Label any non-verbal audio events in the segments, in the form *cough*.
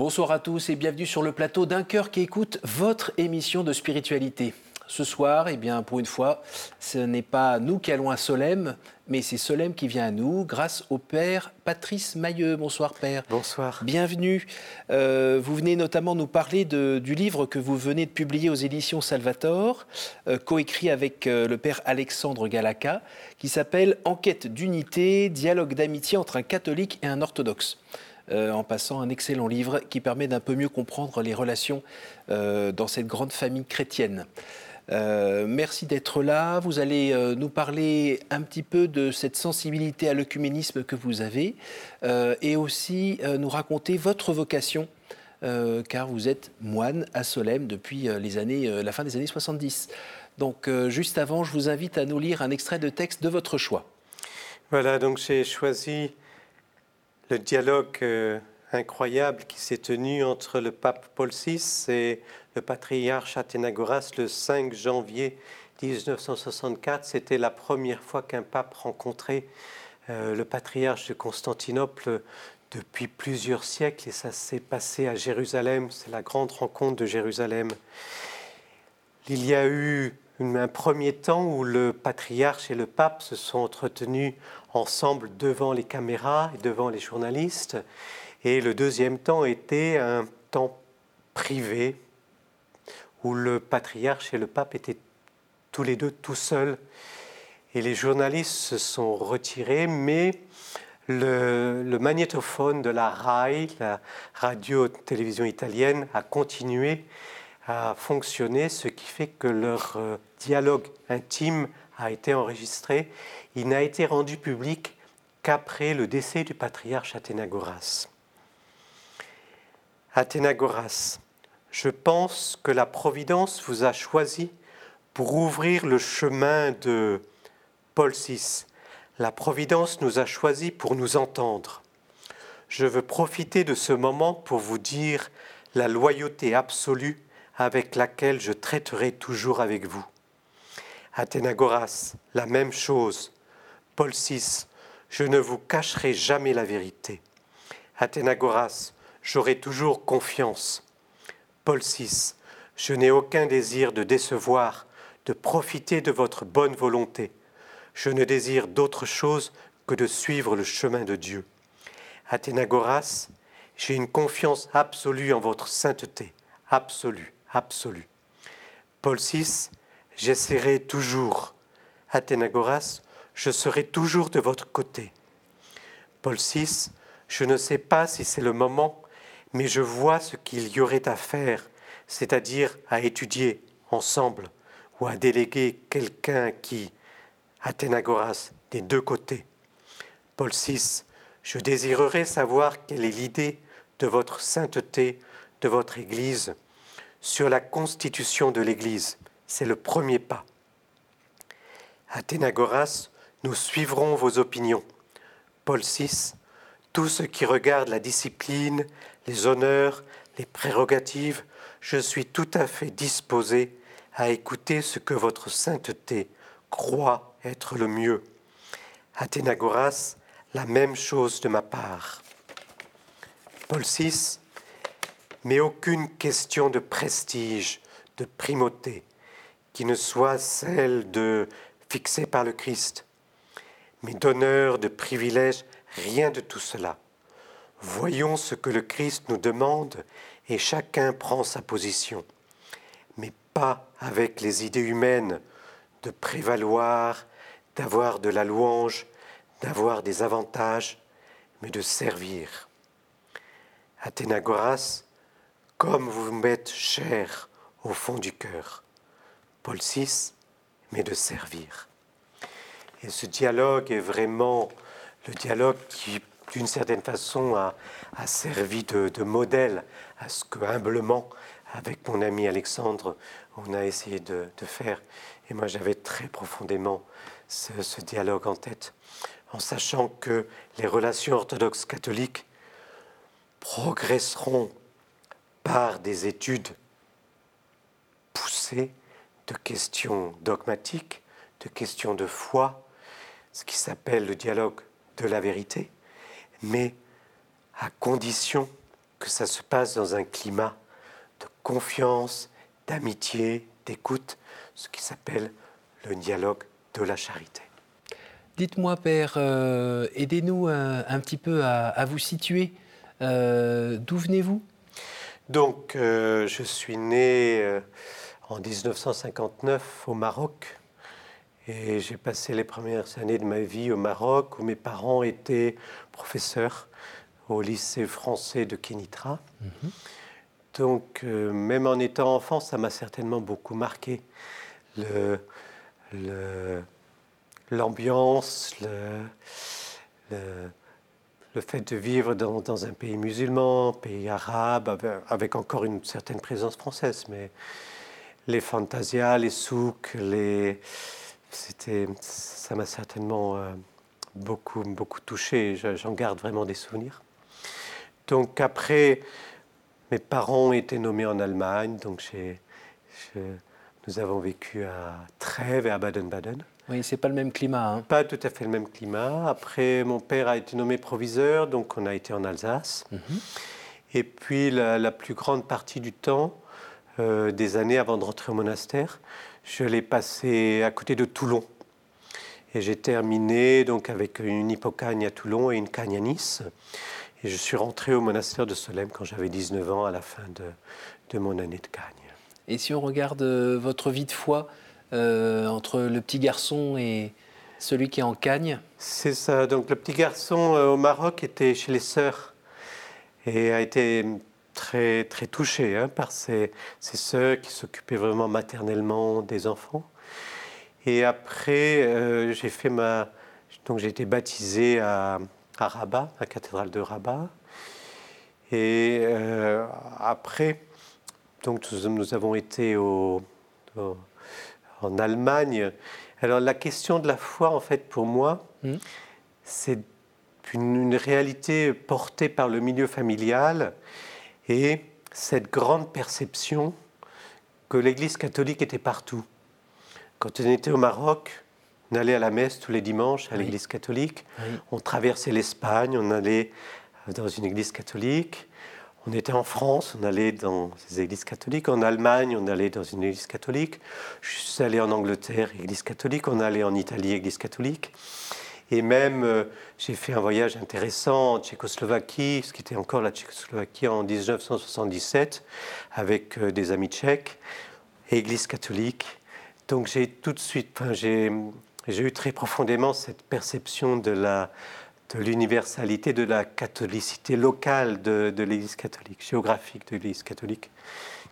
Bonsoir à tous et bienvenue sur le plateau d'un cœur qui écoute votre émission de spiritualité. Ce soir, eh bien, pour une fois, ce n'est pas nous qui allons à Solem, mais c'est Solem qui vient à nous grâce au Père Patrice Mailleux. Bonsoir Père. Bonsoir. Bienvenue. Euh, vous venez notamment nous parler du livre que vous venez de publier aux éditions Salvator, euh, coécrit avec euh, le Père Alexandre Galaka, qui s'appelle Enquête d'unité, dialogue d'amitié entre un catholique et un orthodoxe. Euh, en passant un excellent livre qui permet d'un peu mieux comprendre les relations euh, dans cette grande famille chrétienne. Euh, merci d'être là. Vous allez nous parler un petit peu de cette sensibilité à l'œcuménisme que vous avez et aussi nous raconter votre vocation, car vous êtes moine à Solem depuis les années, la fin des années 70. Donc juste avant, je vous invite à nous lire un extrait de texte de votre choix. Voilà, donc j'ai choisi le dialogue euh, incroyable qui s'est tenu entre le pape Paul VI et le patriarche Athénagoras le 5 janvier 1964. C'était la première fois qu'un pape rencontrait euh, le patriarche de Constantinople depuis plusieurs siècles et ça s'est passé à Jérusalem. C'est la grande rencontre de Jérusalem. Il y a eu un premier temps où le patriarche et le pape se sont entretenus ensemble devant les caméras et devant les journalistes. Et le deuxième temps était un temps privé où le patriarche et le pape étaient tous les deux tout seuls. Et les journalistes se sont retirés, mais le, magnétophone de la RAI, la radio-télévision italienne, a continué à fonctionner, ce qui fait que leur euh, dialogue intime a été enregistré. Il n'a été rendu public qu'après le décès du patriarche Athénagoras. Athénagoras, je pense que la Providence vous a choisi pour ouvrir le chemin de Paul VI. La Providence nous a choisi pour nous entendre. Je veux profiter de ce moment pour vous dire la loyauté absolue avec laquelle je traiterai toujours avec vous. Athénagoras, la même chose. Paul VI, je ne vous cacherai jamais la vérité. Athénagoras, j'aurai toujours confiance. Paul VI, je n'ai aucun désir de décevoir, de profiter de votre bonne volonté. Je ne désire d'autre chose que de suivre le chemin de Dieu. Athénagoras, j'ai une confiance absolue en votre sainteté, absolue absolu. Paul VI, j'essaierai toujours. Athénagoras, je serai toujours de votre côté. Paul VI, je ne sais pas si c'est le moment, mais je vois ce qu'il y aurait à faire, c'est-à-dire à étudier ensemble ou à déléguer quelqu'un qui, Athénagoras, des deux côtés. Paul VI, je désirerais savoir quelle est l'idée de votre sainteté, de votre Église, sur la constitution de l'Église. C'est le premier pas. Athénagoras, nous suivrons vos opinions. Paul VI, tout ce qui regarde la discipline, les honneurs, les prérogatives, je suis tout à fait disposé à écouter ce que votre sainteté croit être le mieux. Athénagoras, la même chose de ma part. Paul VI, mais aucune question de prestige, de primauté, qui ne soit celle de fixée par le Christ, mais d'honneur, de privilège, rien de tout cela. Voyons ce que le Christ nous demande et chacun prend sa position, mais pas avec les idées humaines de prévaloir, d'avoir de la louange, d'avoir des avantages, mais de servir. Athénagoras comme vous m'êtes cher au fond du cœur. Paul VI, mais de servir. Et ce dialogue est vraiment le dialogue qui, d'une certaine façon, a, servi de, modèle à ce que humblement, avec mon ami Alexandre, on a essayé de, faire. Et moi, j'avais très profondément ce, dialogue en tête, en sachant que les relations orthodoxes catholiques progresseront par des études poussées de questions dogmatiques, de questions de foi, ce qui s'appelle le dialogue de la vérité, mais à condition que ça se passe dans un climat de confiance, d'amitié, d'écoute, ce qui s'appelle le dialogue de la charité. Dites-moi, Père, euh, aidez-nous un, petit peu à, vous situer. Euh, d'où venez-vous? Donc, euh, je suis né en 1959 au Maroc. Et j'ai passé les premières années de ma vie au Maroc où mes parents étaient professeurs au lycée français de Kenitra. Mhm. Donc, même en étant enfant, ça m'a certainement beaucoup marqué. Le, le, l'ambiance, le, le, fait de vivre dans, dans, un pays musulman, pays arabe, avec, encore une certaine présence française, mais les fantasias, les souks, les, c'était, ça m'a certainement euh, beaucoup, beaucoup touché. J'en garde vraiment des souvenirs. Donc après, mes parents ont été nommés en Allemagne, donc j'ai, nous avons vécu à Trèves et à Baden-Baden. Oui, c'est pas le même climat. Hein. Pas tout à fait le même climat. Après, mon père a été nommé proviseur, donc on a été en Alsace. Mhm. Et puis, la, plus grande partie du temps, euh, des années avant de rentrer au monastère, je l'ai passé à côté de Toulon. Et j'ai terminé donc avec une hypocagne à Toulon et une cagne à Nice. Et je suis rentré au monastère de Solem quand j'avais 19 ans, à la fin de, de mon année de cagne. Et si on regarde euh, votre vie de foi, euh, entre le petit garçon et celui qui est en Cagne? C'est ça. Donc le petit garçon euh, au Maroc était chez les sœurs et a été très, très touché hein, par ses, ses sœurs qui s'occupaient vraiment maternellement des enfants. Et après, euh, j'ai fait ma. Donc j'ai été baptisé à, à, Rabat, à la cathédrale de Rabat. Et après, donc nous, nous, avons été au en Allemagne. Alors la question de la foi, en fait, pour moi, hmm. c'est une, réalité portée par le milieu familial et cette grande perception que l'Église catholique était partout. Quand on était au Maroc, on allait à la messe tous les dimanches à l'Église catholique, on traversait l'Espagne, on allait dans une Église catholique, on était en France, on allait dans des églises catholiques. En Allemagne, on allait dans une église catholique. Je suis allé en Angleterre, église catholique. On allait en Italie, église catholique. Et même, euh, j'ai fait un voyage intéressant en Tchécoslovaquie, ce qui était encore la Tchécoslovaquie en 1977, avec euh, des amis tchèques, église catholique. Donc j'ai tout de suite, j'ai eu très profondément cette perception de la, de l'universalité de la catholicité locale de, l'Église catholique, géographique de l'Église catholique,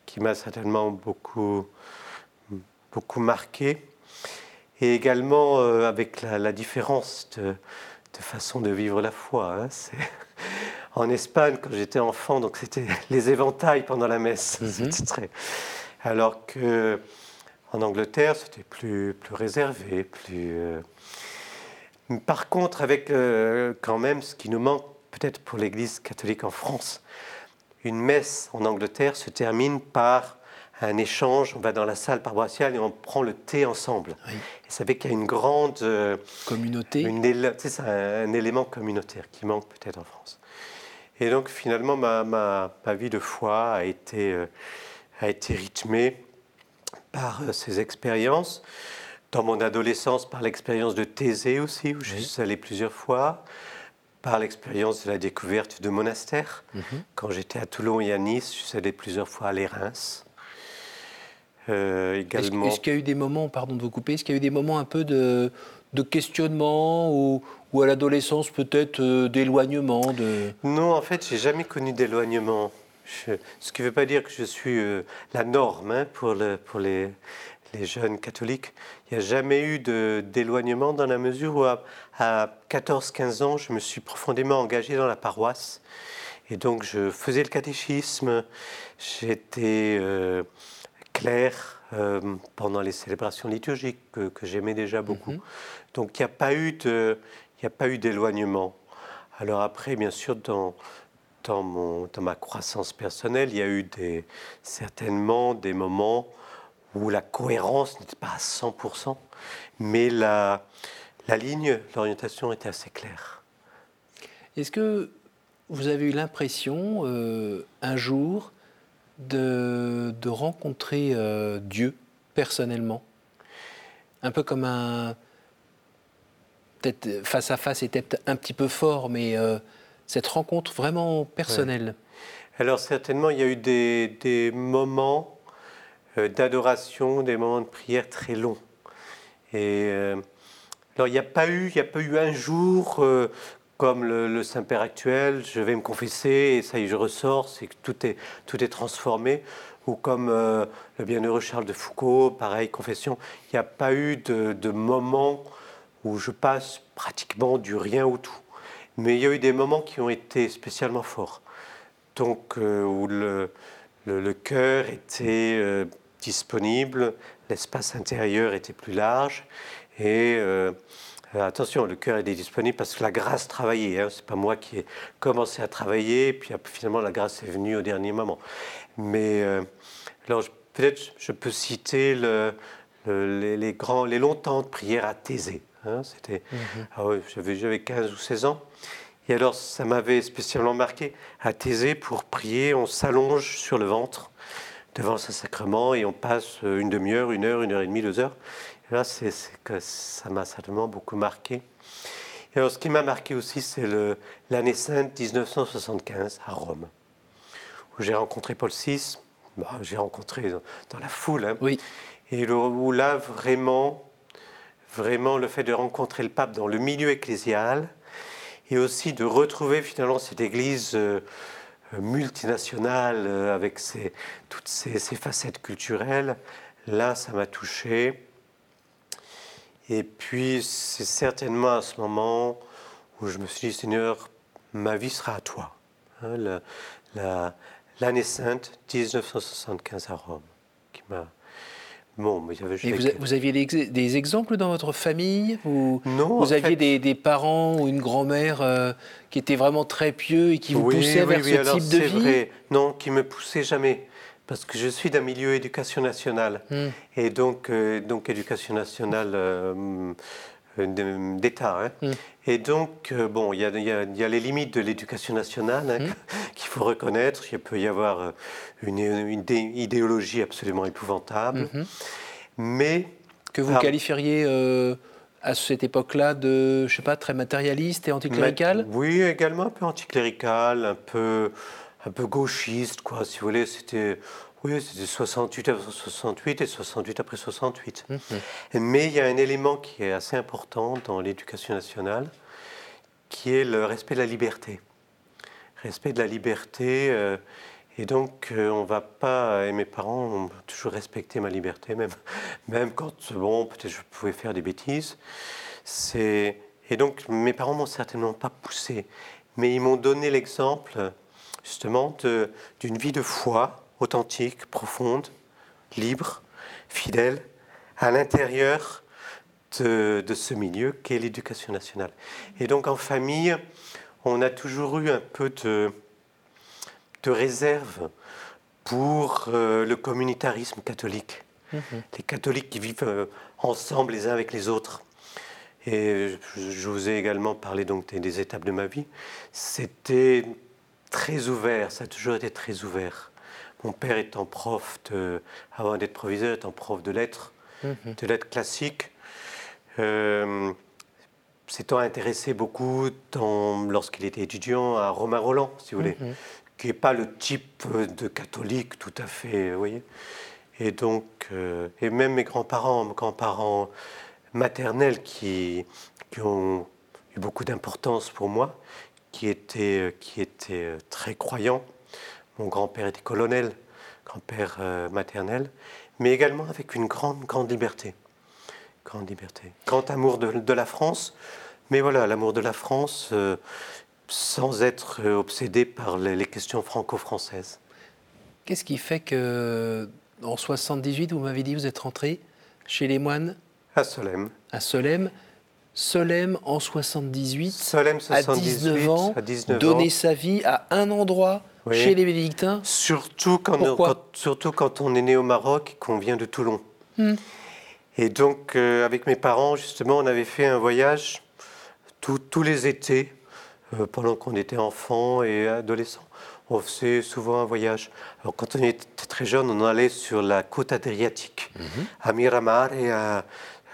qui m'a certainement beaucoup, beaucoup marqué. Et également euh, avec la, différence de, façon de vivre la foi. Hein. *laughs* En Espagne, quand j'étais enfant, donc c'était *laughs* les éventails pendant la messe. Mhm. *laughs* très... Alors que en Angleterre, c'était plus, plus réservé, plus. Euh, par contre, avec euh, quand même ce qui nous manque peut-être pour l'Église catholique en France, une messe en Angleterre se termine par un échange, on va dans la salle paroissiale et on prend le thé ensemble. Et ça fait qu'il y a une grande... Euh, Communauté C'est un, élément communautaire qui manque peut-être en France. Et donc finalement, ma, ma, vie de foi a été, euh, a été rythmée par ces expériences. Dans mon adolescence, par l'expérience de Thésée aussi, où je suis allé plusieurs fois, par l'expérience de la découverte de monastères. Mhm. Quand j'étais à Toulon et à Nice, je suis allé plusieurs fois à les Reims. Euh, également. Est-ce, qu'il y a eu des moments, pardon de vous couper, est-ce qu'il y a eu des moments un peu de, de questionnement ou, ou à l'adolescence peut-être euh, d'éloignement de... Non, en fait, j'ai jamais connu d'éloignement. ce qui ne veut pas dire que je suis euh, la norme hein, pour, le, pour les, les jeunes catholiques, il n'y a jamais eu d'éloignement dans la mesure où à, 14-15 ans, je me suis profondément engagé dans la paroisse. Et donc je faisais le catéchisme, j'étais clair euh, pendant les célébrations liturgiques que, j'aimais déjà beaucoup. Mhm. Donc il n'y a pas eu d'éloignement. Alors après, bien sûr, dans, dans, mon, dans ma croissance personnelle, il y a eu des, certainement des moments où la cohérence n'était pas à 100%, mais la, la ligne, l'orientation était assez claire. Est-ce que vous avez eu l'impression, euh, un jour, de, de rencontrer euh, Dieu personnellement Un peu comme un. Peut-être face à face était peut-être un petit peu fort, mais euh, cette rencontre vraiment personnelle. Alors, certainement, il y a eu des, des moments d'adoration, des moments de prière très longs. Et. alors, il n'y a pas eu, il a pas eu un jour comme le, Saint-Père actuel, je vais me confesser et ça y est, je ressors, c'est que tout est, tout est transformé. Ou comme euh, le bienheureux Charles de Foucault, pareil, confession. Il n'y a pas eu de, moment où je passe pratiquement du rien au tout. Mais il y a eu des moments qui ont été spécialement forts. Donc, euh, où le, le, cœur était euh, disponible, l'espace intérieur était plus large et euh, attention, le cœur est disponible parce que la grâce travaillait. Hein. Ce n'est pas moi qui ai commencé à travailler, puis finalement la grâce est venue au dernier moment. Mais euh, alors peut-être je peux citer le, les, grands, les longs temps de prière à Thésée. Hein. C'était, mhm. ah j'avais, 15 ou 16 ans. Et alors ça m'avait spécialement marqué. À Thésée, pour prier, on s'allonge sur le ventre devant ce sacrement et on passe une demi-heure, une heure, une heure et demie, deux heures là, c'est que ça m'a certainement beaucoup marqué. Et alors, ce qui m'a marqué aussi, c'est l'année sainte 1975 à Rome, où j'ai rencontré Paul VI. Bah, j'ai rencontré dans, la foule. Hein. oui. Et où là, vraiment, vraiment, le fait de rencontrer le pape dans le milieu ecclésial et aussi de retrouver finalement cette église euh, multinationale euh, avec toutes ces, ces facettes culturelles, là, ça m'a touché. Et puis, c'est certainement à ce moment où je me suis dit, Seigneur, ma vie sera à toi. Hein, l'année sainte, 1975 à Rome, qui m'a... Bon, mais vous, aviez des, exemples dans votre famille ou Non. Vous aviez des, parents ou une grand-mère euh, qui étaient vraiment très pieux et qui vous poussaient vers ce type de vie? vrai. Non, qui me poussaient jamais parce que je suis d'un milieu éducation nationale. Hmm. Et donc, euh, donc éducation nationale euh, d'État. Hein. Hmm. Et donc, euh, bon, il y, y, y a, les limites de l'éducation nationale hein, hmm. *laughs* qu'il faut reconnaître. Il peut y avoir une, une idéologie absolument épouvantable. Mais. Que vous qualifieriez à cette époque-là de, je sais pas, très matérialiste et anticlérical? Oui, également un peu anticlérical, un peu un peu gauchiste, quoi, si vous voulez. C'était oui, c'était 68 après 68 et 68 après 68. Mhm. Mais il y a un élément qui est assez important dans l'éducation nationale, qui est le respect de la liberté. Respect de la liberté. Euh, et donc, euh, on va pas, et mes parents ont toujours respecté ma liberté, même, *laughs* même quand, bon, peut-être je pouvais faire des bêtises. C'est, et donc, mes parents m'ont certainement pas poussé, mais ils m'ont donné l'exemple justement d'une vie de foi authentique, profonde, libre, fidèle, à l'intérieur de, ce milieu qu'est l'éducation nationale. Et donc en famille, on a toujours eu un peu de, de réserve pour euh, le communautarisme catholique. Mhm. Les catholiques qui vivent euh, ensemble les uns avec les autres. Et je, vous ai également parlé donc des étapes de ma vie. C'était très ouvert, ça a toujours été très ouvert. Mon père étant prof, de, avant d'être proviseur, étant prof de lettres, mhm. de lettres classiques, euh, s'étant intéressé beaucoup lorsqu'il était étudiant à Romain Roland, si vous voulez, mhm. qui n'est pas le type de catholique tout à fait, vous voyez. Et donc, euh, et même mes grands-parents, mes grands-parents maternels qui, qui ont eu beaucoup d'importance pour moi, qui était, euh, qui était euh, très croyant. Mon grand-père était colonel, grand-père euh, maternel, mais également avec une grande, grande liberté. Grande liberté. Grand amour de, la France, mais voilà, l'amour de la France sans être obsédé par les, questions franco-françaises. Qu'est-ce qui fait que, en 78, vous m'avez dit, vous êtes rentré chez les moines À Solem. À Solem. Solem en 78, Solem 78 à 19 ans, donner sa vie à un endroit chez les bénédictins surtout quand, on, surtout quand on est né au Maroc et qu'on vient de Toulon. Hmm. Et donc, euh, avec mes parents, justement, on avait fait un voyage tous les étés euh, pendant qu'on était enfant et adolescent. On faisait souvent un voyage. Alors, quand on était très jeune, on allait sur la côte adriatique, Mhm. à Miramar et à,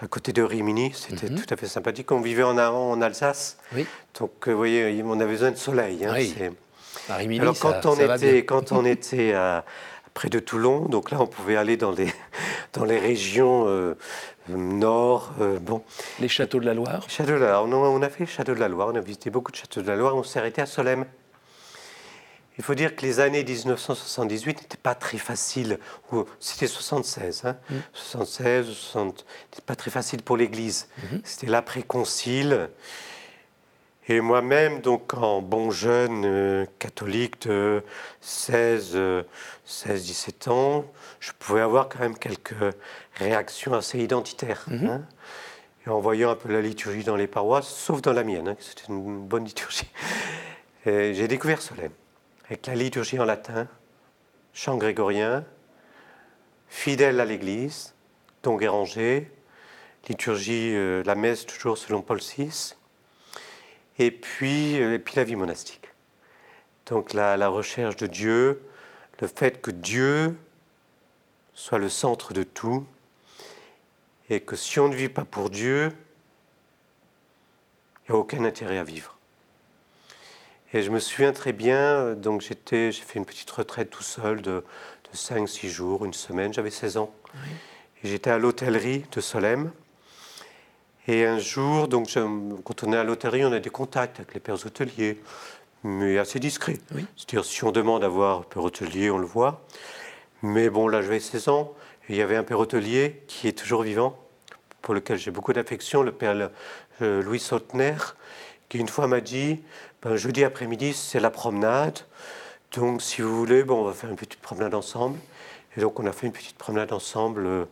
à côté de Rimini. C'était Mhm. tout à fait sympathique. On vivait en, en Alsace, Oui. donc euh, vous voyez, on avait besoin de soleil. hein. Oui. À Rimini, alors ça- quand on ça bien. était *laughs* quand on était à- près de Toulon, donc là on pouvait aller dans les *laughs* dans les régions euh, nord. euh, bon, Les châteaux de la Loire. Château de la Loire. On a, on a fait Château de la Loire. On a visité beaucoup de châteaux de la Loire. On s'est arrêté à Solesmes. Il faut dire que les années 1978 n'étaient pas très faciles. C'était 76, hein, 76, 60. C'était pas très facile pour l'Église. C'était l'après-concile. Et moi-même, donc en bon jeune euh, catholique de 16, euh, 16, 17 ans, je pouvais avoir quand même quelques réactions assez identitaires. hein. Et en voyant un peu la liturgie dans les paroisses, sauf dans la mienne, hein, c'était une bonne liturgie, j'ai découvert Solène, avec la liturgie en latin, chant grégorien, fidèle à l'Église, donc et rangé, liturgie, euh, la messe toujours selon Paul VI, et puis, euh, et puis la vie monastique. Donc la recherche de Dieu, le fait que Dieu soit le centre de tout, et que si on ne vit pas pour Dieu, il n'y a aucun intérêt à vivre. Et je me souviens très bien, euh, donc j'étais, j'ai fait une petite retraite tout seul de, de 5-6 jours, une semaine, j'avais 16 ans. Et j'étais à l'hôtellerie de Solesmes. Et un jour, donc, je- quand on est à l'hôtellerie, on a des contacts avec les pères hôteliers, mais assez discrets. Oui. C'est-à-dire, si on demande à voir un père hôtelier, on le voit. Mais bon, là, j'avais 16 ans, et il y avait un père hôtelier qui est toujours vivant, pour lequel j'ai beaucoup d'affection, le père euh, Louis Sautner, qui une fois m'a dit ben, jeudi après-midi, c'est la promenade. Donc, si vous voulez, bon, on va faire une petite promenade ensemble. Et donc, on a fait une petite promenade ensemble euh,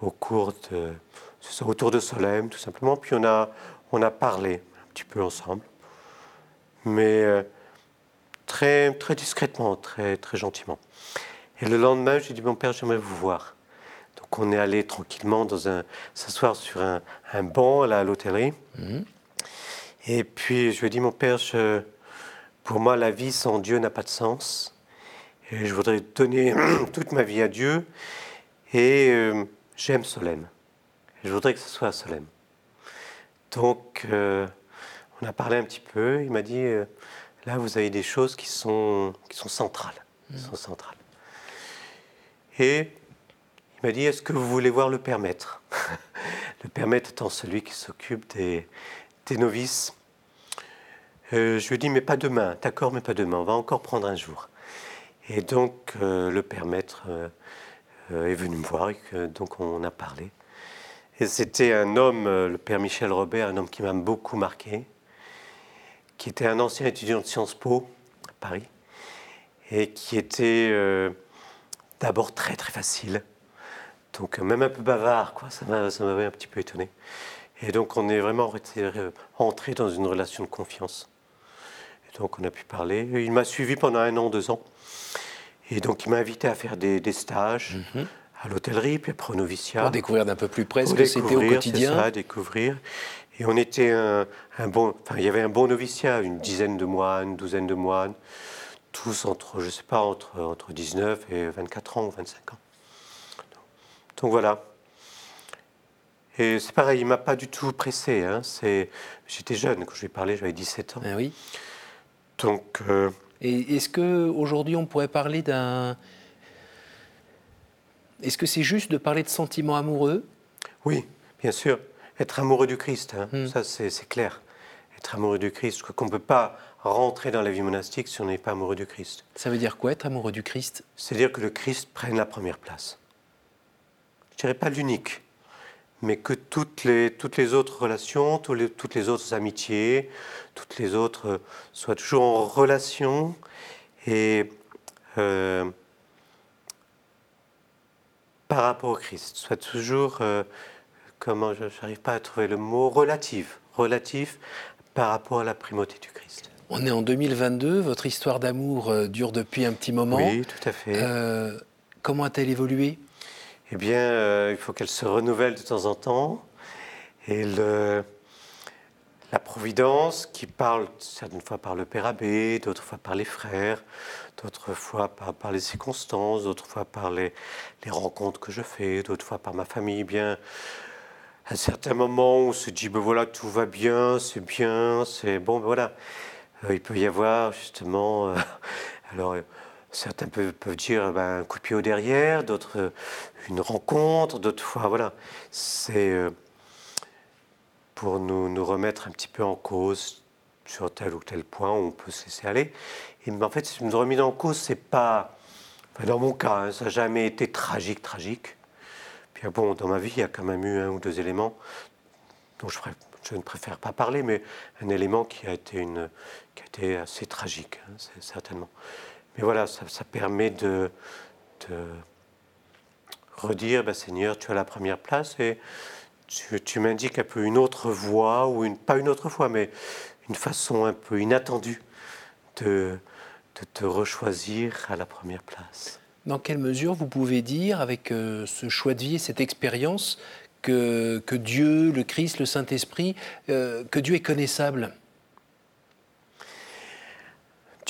au cours de. ça, autour de Solesmes, tout simplement. Puis, on a, on a parlé un petit peu ensemble. Mais euh, très, très discrètement, très, très gentiment. Et le lendemain, j'ai dit Mon père, j'aimerais vous voir. Donc, on est allé tranquillement dans un, s'asseoir sur un, un banc là, à l'hôtellerie. Mhm. Et puis je lui ai dit, mon père, je- pour moi, la vie sans Dieu n'a pas de sens. Et je voudrais donner *clears throat* toute ma vie à Dieu. Et euh, j'aime Solène. Et je voudrais que ce soit à Solène. Donc, euh, on a parlé un petit peu. Il m'a dit, euh, là, vous avez des choses qui sont, qui sont centrales. qui sont centrales. Et il m'a dit, est-ce que vous voulez voir le Père Maître? *laughs* Le Père Maître étant celui qui s'occupe des, des novices. Euh, je lui ai mais pas demain, d'accord, mais pas demain, on va encore prendre un jour. Et donc, euh, le Père Maître euh, est venu me voir, donc on a parlé. Et c'était un homme, le Père Michel Robert, un homme qui m'a beaucoup marqué, qui était un ancien étudiant de Sciences Po à Paris, et qui était d'abord très très facile, donc même un peu bavard, quoi, ça m'avait un petit peu étonné. Et donc on est vraiment euh, entré dans une relation de confiance. Et donc on a pu parler. Il m'a suivi pendant un an, deux ans. Et donc il m'a invité à faire des, des stages à l'hôtellerie, puis après au noviciat. Pour découvrir d'un peu plus près ce que c'était au quotidien. ça, découvrir. Et on était un, un bon, enfin, il y avait un bon noviciat, une dizaine de moines, une douzaine de moines, tous entre, je sais pas, entre, entre 19 et 24 ans ou 25 ans. Donc voilà. Et c'est pareil, il m'a pas du tout pressé. Hein, c'est, j'étais jeune quand je lui ai parlé, j'avais 17 ans. Ah oui. Donc euh, Et est-ce que aujourd'hui on pourrait parler d'un. Est-ce que c'est juste de parler de sentiments amoureux? Oui, bien sûr. Être amoureux du Christ, hein, Hmm. ça c'est c'est clair. Être amoureux du Christ, je crois qu'on ne peut pas rentrer dans la vie monastique si on n'est pas amoureux du Christ. Ça veut dire quoi être amoureux du Christ? C'est-à-dire que le Christ prenne la première place. Je dirais pas l'unique, mais que toutes les, toutes les autres relations, tous les- toutes les autres amitiés, toutes les autres euh, soient toujours en relation et euh, par rapport au Christ, soient toujours, euh, comment je n'arrive pas à trouver le mot, relatif, relatif par rapport à la primauté du Christ. On est en 2022, votre histoire d'amour dure depuis un petit moment. Oui, tout à fait. Comment a-t-elle évolué? Eh bien, euh, il faut qu'elle se renouvelle de temps en temps. Et la providence qui parle certaines fois par le Père Abbé, d'autres fois par les frères, d'autres fois par, les circonstances, d'autres fois par les, rencontres que je fais, d'autres fois par ma famille. Bien, à certains moments, on se dit, ben voilà, tout va bien, c'est bien, c'est bon, ben voilà. Euh, il peut y avoir justement, euh, *laughs* alors certains peuvent, peuvent dire ben, un coup de pied au derrière, d'autres euh, une rencontre, d'autres fois, voilà. C'est pour nous, remettre un petit peu en cause sur tel ou tel point où on peut se laisser aller. Et en fait, une remise en cause, c'est pas, dans mon cas, hein, ça n'a jamais été tragique, tragique. Puis bon, dans ma vie, il y a quand même eu un ou deux éléments dont je, je ne préfère pas parler, mais un élément qui a été, une, qui a été assez tragique, hein, certainement. Mais voilà, ça, permet de, redire, bah, Seigneur, tu as la première place et tu, m'indiques un peu une autre voie, ou pas une autre voie, mais une façon un peu inattendue de, te rechoisir à la première place. Dans quelle mesure vous pouvez dire, avec euh, ce choix de vie et cette expérience, que, que, Dieu, le Christ, le Saint-Esprit, euh, que Dieu est connaissable?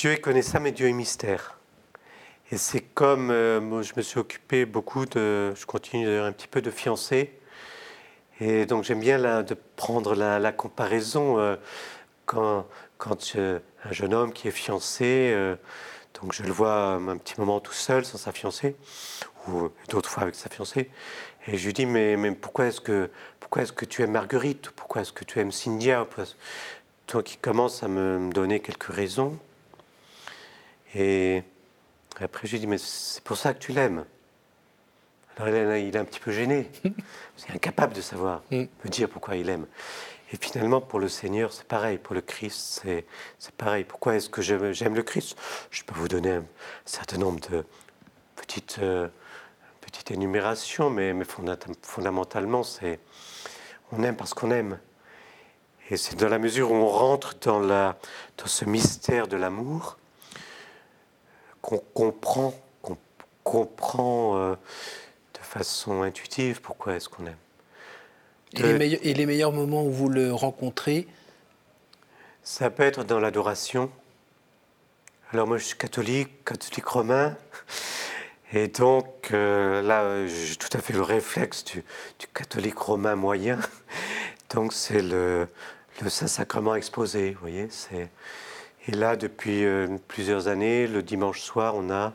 Dieu est connaissable, mais Dieu est mystère. Et c'est comme, euh, je me suis occupé beaucoup de, je continue d'ailleurs un petit peu de fiancé, et donc j'aime bien là, de prendre la, comparaison euh, quand, quand un jeune homme qui est fiancé, euh, donc je le vois un petit moment tout seul sans sa fiancée, ou d'autres fois avec sa fiancée, et je lui dis mais, mais pourquoi est-ce que est-ce que tu aimes Marguerite? Pourquoi est-ce que tu aimes Cynthia? Toi qui commence à me donner quelques raisons, et après je lui dis mais c'est pour ça que tu l'aimes. Alors il est un petit peu gêné, *laughs* c'est incapable de savoir, mm. de dire pourquoi il aime. Et finalement, pour le Seigneur, c'est pareil. Pour le Christ, c'est pareil. Pourquoi est-ce que j'aime le Christ? Je peux vous donner un certain nombre de petites, euh, petites énumérations, mais, mais fondamentalement, c'est on aime parce qu'on aime. Et c'est dans la mesure où on rentre dans, la, dans ce mystère de l'amour qu'on comprend, qu'on comprend euh, façon intuitive pourquoi est-ce qu'on aime. Et, les meilleurs moments où vous le rencontrez? Ça peut être dans l'adoration. Alors moi je suis catholique, catholique romain, et donc euh, là j'ai tout à fait le réflexe du, catholique romain moyen. Donc c'est le, le Saint-Sacrement exposé, vous voyez. Et là depuis euh, plusieurs années, le dimanche soir, on a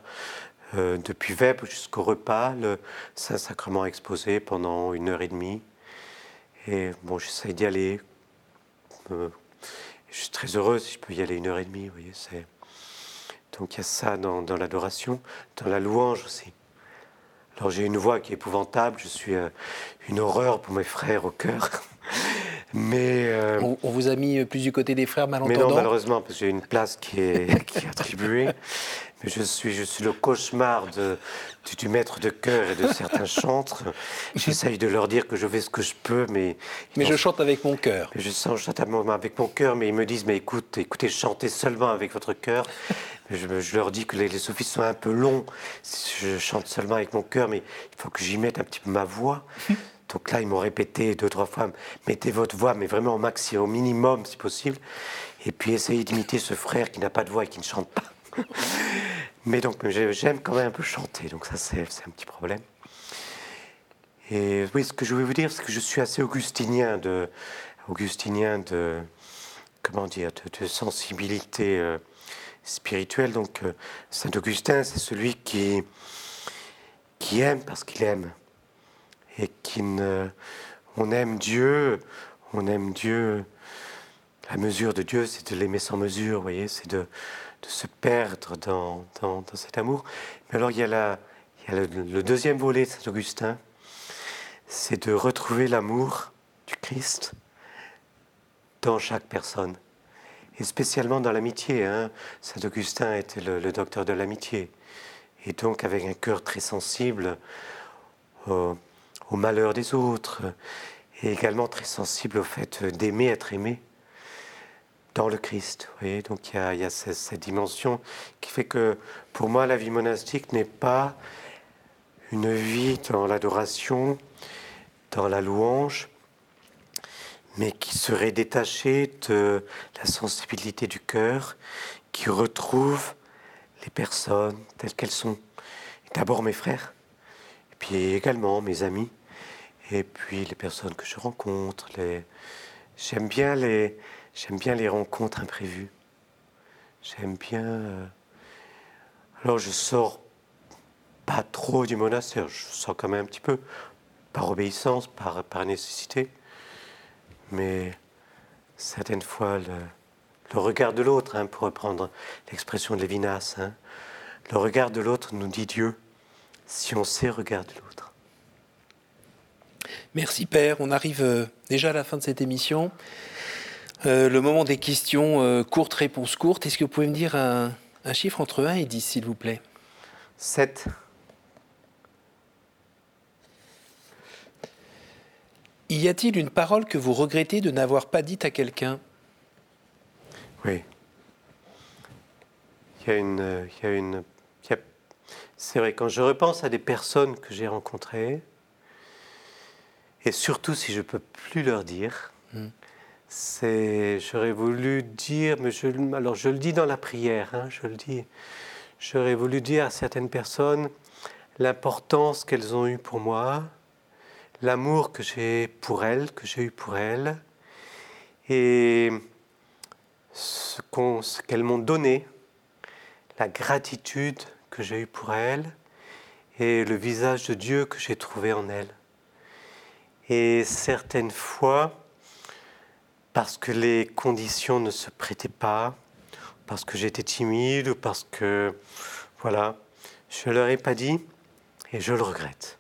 euh, depuis Vêpres jusqu'au repas, le Saint-Sacrement exposé pendant une heure et demie. Et bon, j'essaye d'y aller. Euh, je suis très heureux si je peux y aller une heure et demie. Vous voyez. Donc il y a ça dans, l'adoration, dans la louange aussi. Alors j'ai une voix qui est épouvantable, je suis une horreur pour mes frères au cœur. Mais on, vous a mis plus du côté des frères malentendants. Mais non, malheureusement, parce que j'ai une place qui est, *laughs* qui est attribuée. Mais je suis, je suis le cauchemar de, du, maître de chœur et de certains chantres. *laughs* J'essaye de leur dire que je fais ce que je peux, mais... Mais je chante avec mon cœur. Je chante avec mon cœur, mais ils me disent, mais écoute, écoutez, chantez seulement avec votre cœur. *laughs* Je, je, leur dis que les, les, sophistes sont un peu longs. Je chante seulement avec mon cœur, mais il faut que j'y mette un petit peu ma voix. Donc là, ils m'ont répété deux, trois fois, mettez votre voix, mais vraiment au maximum, au minimum, si possible. Et puis essayez d'imiter ce frère qui n'a pas de voix et qui ne chante pas. *laughs* Mais donc, j'aime quand même un peu chanter, donc ça, c'est un petit problème. Et oui, ce que je voulais vous dire, c'est que je suis assez augustinien de, augustinien de, comment dire, de, sensibilité euh, spirituelle. Donc, euh, Saint Augustin, c'est celui qui, qui aime parce qu'il aime. Et qui on aime Dieu, on aime Dieu. La mesure de Dieu, c'est de l'aimer sans mesure, vous voyez, c'est de, se perdre dans, cet amour. Mais alors il y a, le, deuxième volet de Saint Augustin, c'est de retrouver l'amour du Christ dans chaque personne, et spécialement dans l'amitié. Hein. Saint Augustin était le, docteur de l'amitié, et donc avec un cœur très sensible au, au malheur des autres, et également très sensible au fait d'aimer être aimé dans le Christ. Vous Donc il y a, cette, dimension qui fait que pour moi la vie monastique n'est pas une vie dans l'adoration, dans la louange, mais qui serait détaché de la sensibilité du cœur, qui retrouve les personnes telles qu'elles sont. D'abord mes frères, puis également mes amis, et puis les personnes que je rencontre. J'aime bien les, bien les rencontres imprévues. J'aime bien. Euh, alors je sors pas trop du monastère, je sors quand même un petit peu, par obéissance, par, nécessité, mais certaines fois le, le regard de l'autre, hein, pour reprendre l'expression de Lévinas, hein, le regard de l'autre nous dit Dieu, si on sait regarder l'autre. Merci Père, on arrive euh, déjà à la fin de cette émission. Euh, le moment des questions euh, courtes, réponses courtes. Est-ce que vous pouvez me dire un, un chiffre entre 1 et 10, s'il vous plaît? 7. Y a-t-il une parole que vous regrettez de n'avoir pas dite à quelqu'un? Oui. Il y a une. Il y a une il y a- C'est vrai, quand je repense à des personnes que j'ai rencontrées, et surtout si je peux plus leur dire, Mm. c'est. J'aurais voulu dire, mais je, alors je le dis dans la prière, hein, je le dis. J'aurais voulu dire à certaines personnes l'importance qu'elles ont eue pour moi, l'amour que j'ai pour elles, que j'ai eu pour elles, et ce qu'on- ce qu'elles m'ont donné, la gratitude que j'ai eue pour elles, et le visage de Dieu que j'ai trouvé en elles. Et certaines fois, parce que les conditions ne se prêtaient pas, parce que j'étais timide, ou parce que, voilà, je ne leur ai pas dit, et je le regrette.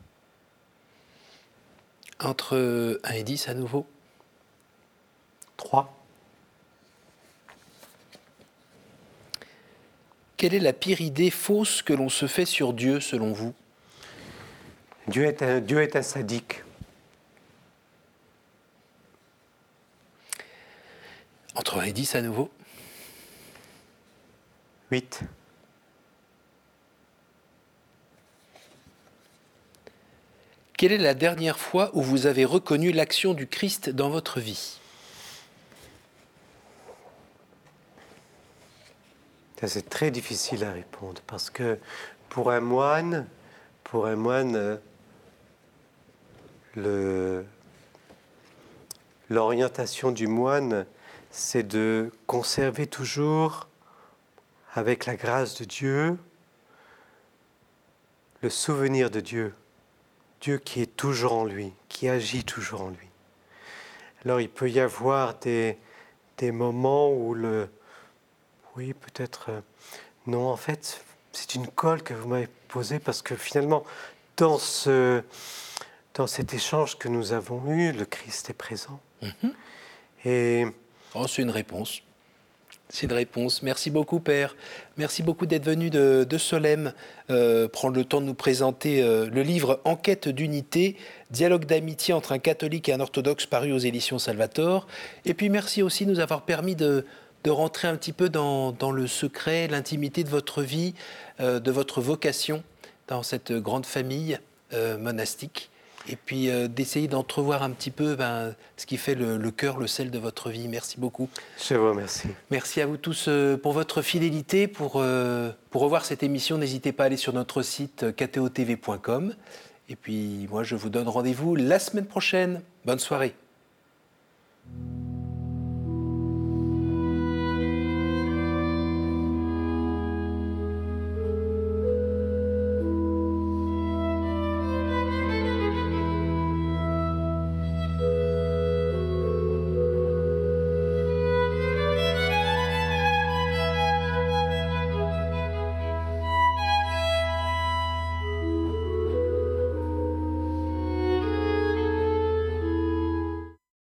Entre 1 et 10 à nouveau? Trois. Quelle est la pire idée fausse que l'on se fait sur Dieu, selon vous? Dieu est un, Dieu est un sadique. Entre 1 et 10 à nouveau Huit. Quelle est la dernière fois où vous avez reconnu l'action du Christ dans votre vie? C'est très difficile à répondre parce que pour un moine, pour un moine, le- l'orientation du moine, c'est de conserver toujours, avec la grâce de Dieu, le souvenir de Dieu. Dieu qui est toujours en lui, qui agit toujours en lui. Alors il peut y avoir des, des moments où le, oui, peut-être. euh, non, en fait, c'est une colle que vous m'avez posée parce que finalement, dans, ce, dans cet échange que nous avons eu, le Christ est présent. Et C'est une réponse. C'est une réponse. Merci beaucoup, Père. Merci beaucoup d'être venu de, de Solem, euh, prendre le temps de nous présenter euh, le livre Enquête d'unité, dialogue d'amitié entre un catholique et un orthodoxe paru aux éditions Salvator. Et puis merci aussi de nous avoir permis de, rentrer un petit peu dans, le secret, l'intimité de votre vie, euh, de votre vocation dans cette grande famille monastique. Et puis euh, d'essayer d'entrevoir un petit peu ben, ce qui fait le, le cœur, le sel de votre vie. Merci beaucoup. je vous remercie. Merci à vous tous euh, pour votre fidélité. Pour, euh, pour revoir cette émission, n'hésitez pas à aller sur notre site ktotv.com. Et puis moi, je vous donne rendez-vous la semaine prochaine. Bonne soirée.